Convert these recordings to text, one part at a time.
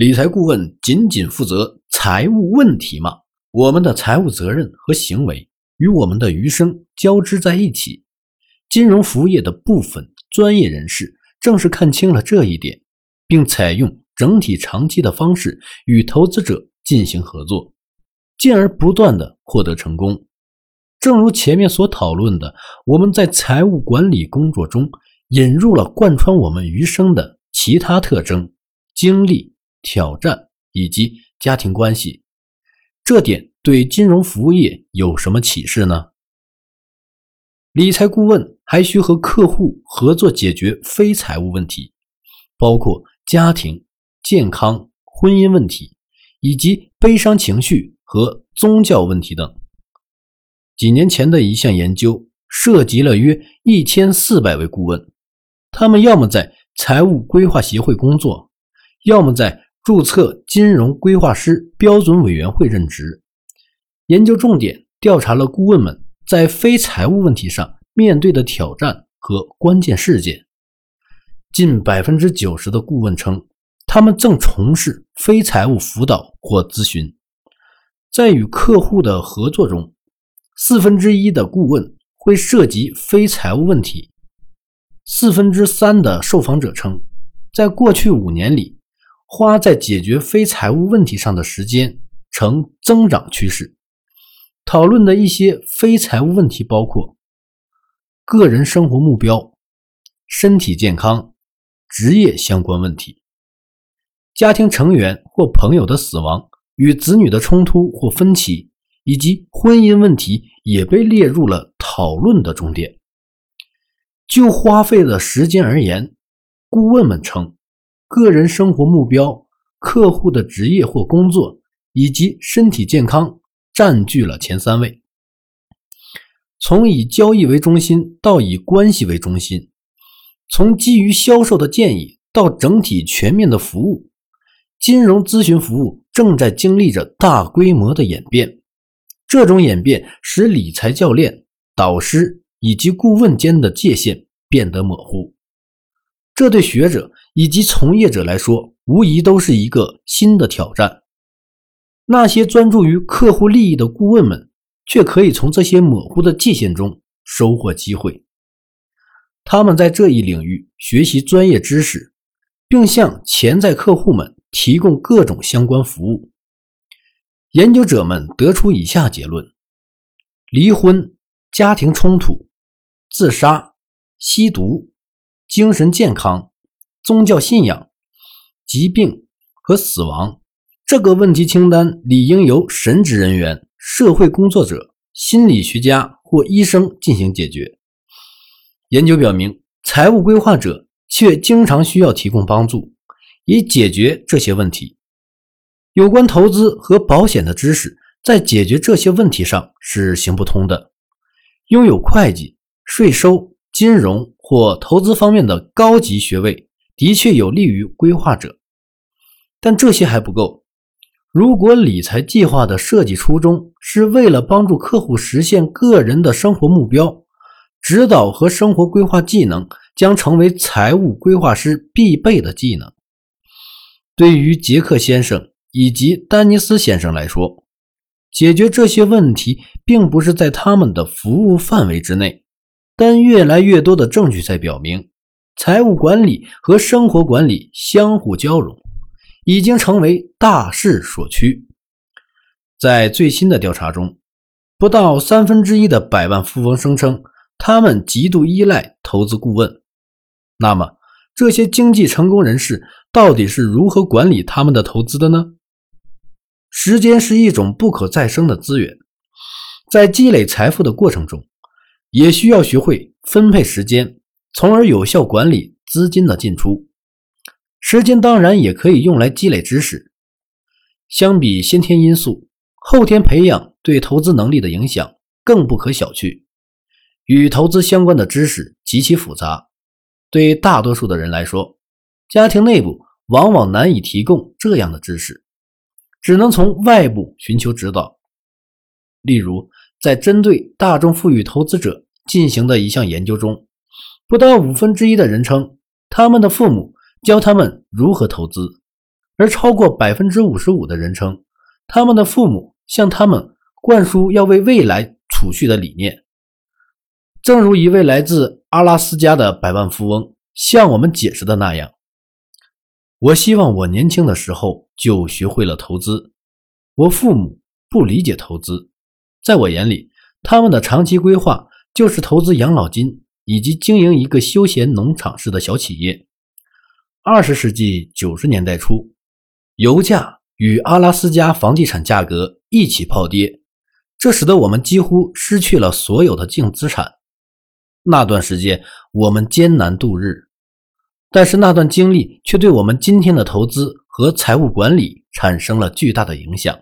理财顾问仅仅负责财务问题吗？我们的财务责任和行为与我们的余生交织在一起。金融服务业的部分专业人士正是看清了这一点，并采用整体长期的方式与投资者进行合作，进而不断的获得成功。正如前面所讨论的，我们在财务管理工作中引入了贯穿我们余生的其他特征、经历。挑战以及家庭关系，这点对金融服务业有什么启示呢？理财顾问还需和客户合作解决非财务问题，包括家庭、健康、婚姻问题，以及悲伤情绪和宗教问题等。几年前的一项研究涉及了约一千四百位顾问，他们要么在财务规划协会工作，要么在。注册金融规划师标准委员会任职，研究重点调查了顾问们在非财务问题上面对的挑战和关键事件。近百分之九十的顾问称，他们正从事非财务辅导或咨询。在与客户的合作中，四分之一的顾问会涉及非财务问题。四分之三的受访者称，在过去五年里。花在解决非财务问题上的时间呈增长趋势。讨论的一些非财务问题包括个人生活目标、身体健康、职业相关问题、家庭成员或朋友的死亡与子女的冲突或分歧，以及婚姻问题也被列入了讨论的重点。就花费的时间而言，顾问们称。个人生活目标、客户的职业或工作以及身体健康占据了前三位。从以交易为中心到以关系为中心，从基于销售的建议到整体全面的服务，金融咨询服务正在经历着大规模的演变。这种演变使理财教练、导师以及顾问间的界限变得模糊。这对学者以及从业者来说，无疑都是一个新的挑战。那些专注于客户利益的顾问们，却可以从这些模糊的界限中收获机会。他们在这一领域学习专业知识，并向潜在客户们提供各种相关服务。研究者们得出以下结论：离婚、家庭冲突、自杀、吸毒。精神健康、宗教信仰、疾病和死亡这个问题清单理应由神职人员、社会工作者、心理学家或医生进行解决。研究表明，财务规划者却经常需要提供帮助，以解决这些问题。有关投资和保险的知识在解决这些问题上是行不通的。拥有会计、税收、金融。或投资方面的高级学位的确有利于规划者，但这些还不够。如果理财计划的设计初衷是为了帮助客户实现个人的生活目标，指导和生活规划技能将成为财务规划师必备的技能。对于杰克先生以及丹尼斯先生来说，解决这些问题并不是在他们的服务范围之内。但越来越多的证据在表明，财务管理和生活管理相互交融，已经成为大势所趋。在最新的调查中，不到三分之一的百万富翁声称他们极度依赖投资顾问。那么，这些经济成功人士到底是如何管理他们的投资的呢？时间是一种不可再生的资源，在积累财富的过程中。也需要学会分配时间，从而有效管理资金的进出。时间当然也可以用来积累知识。相比先天因素，后天培养对投资能力的影响更不可小觑。与投资相关的知识极其复杂，对大多数的人来说，家庭内部往往难以提供这样的知识，只能从外部寻求指导。例如。在针对大众富裕投资者进行的一项研究中，不到五分之一的人称他们的父母教他们如何投资，而超过百分之五十五的人称，他们的父母向他们灌输要为未来储蓄的理念。正如一位来自阿拉斯加的百万富翁向我们解释的那样：“我希望我年轻的时候就学会了投资。我父母不理解投资，在我眼里，他们的长期规划就是投资养老金以及经营一个休闲农场式的小企业。”二十世纪九十年代初，油价与阿拉斯加房地产价格一起暴跌，这使得我们几乎失去了所有的净资产。那段时间，我们艰难度日，但是那段经历却对我们今天的投资和财务管理产生了巨大的影响。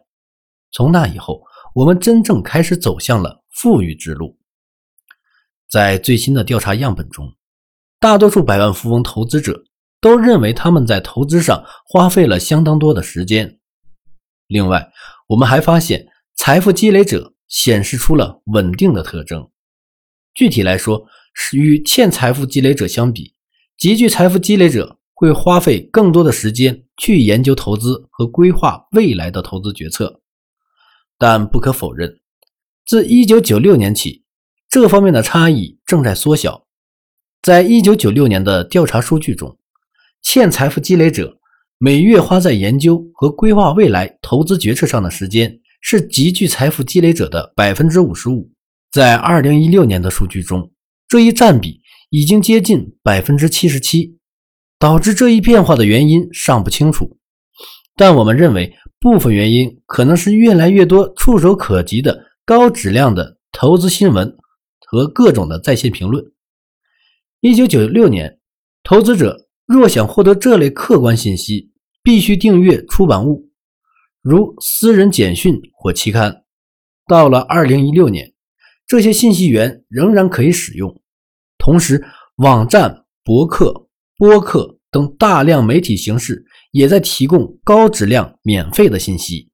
从那以后，我们真正开始走向了富裕之路。在最新的调查样本中，大多数百万富翁投资者都认为他们在投资上花费了相当多的时间。另外，我们还发现，财富积累者显示出了稳定的特征。具体来说，与欠财富积累者相比，极具财富积累者会花费更多的时间去研究投资和规划未来的投资决策。但不可否认，自1996年起，这方面的差异正在缩小。在1996年的调查数据中，欠财富积累者每月花在研究和规划未来投资决策上的时间是极具财富积累者的百分之五十五。在二零一六年的数据中，这一占比已经接近百分之七十七。导致这一变化的原因尚不清楚，但我们认为部分原因可能是越来越多触手可及的高质量的投资新闻和各种的在线评论。一九九六年，投资者若想获得这类客观信息，必须订阅出版物，如私人简讯或期刊。到了二零一六年。这些信息源仍然可以使用，同时，网站、博客、播客等大量媒体形式也在提供高质量、免费的信息。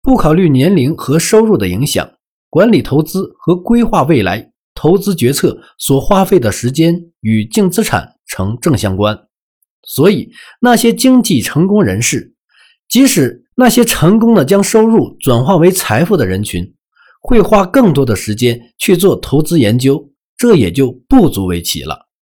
不考虑年龄和收入的影响，管理投资和规划未来投资决策所花费的时间与净资产成正相关。所以，那些经济成功人士，即使那些成功的将收入转化为财富的人群。会花更多的时间去做投资研究，这也就不足为奇了。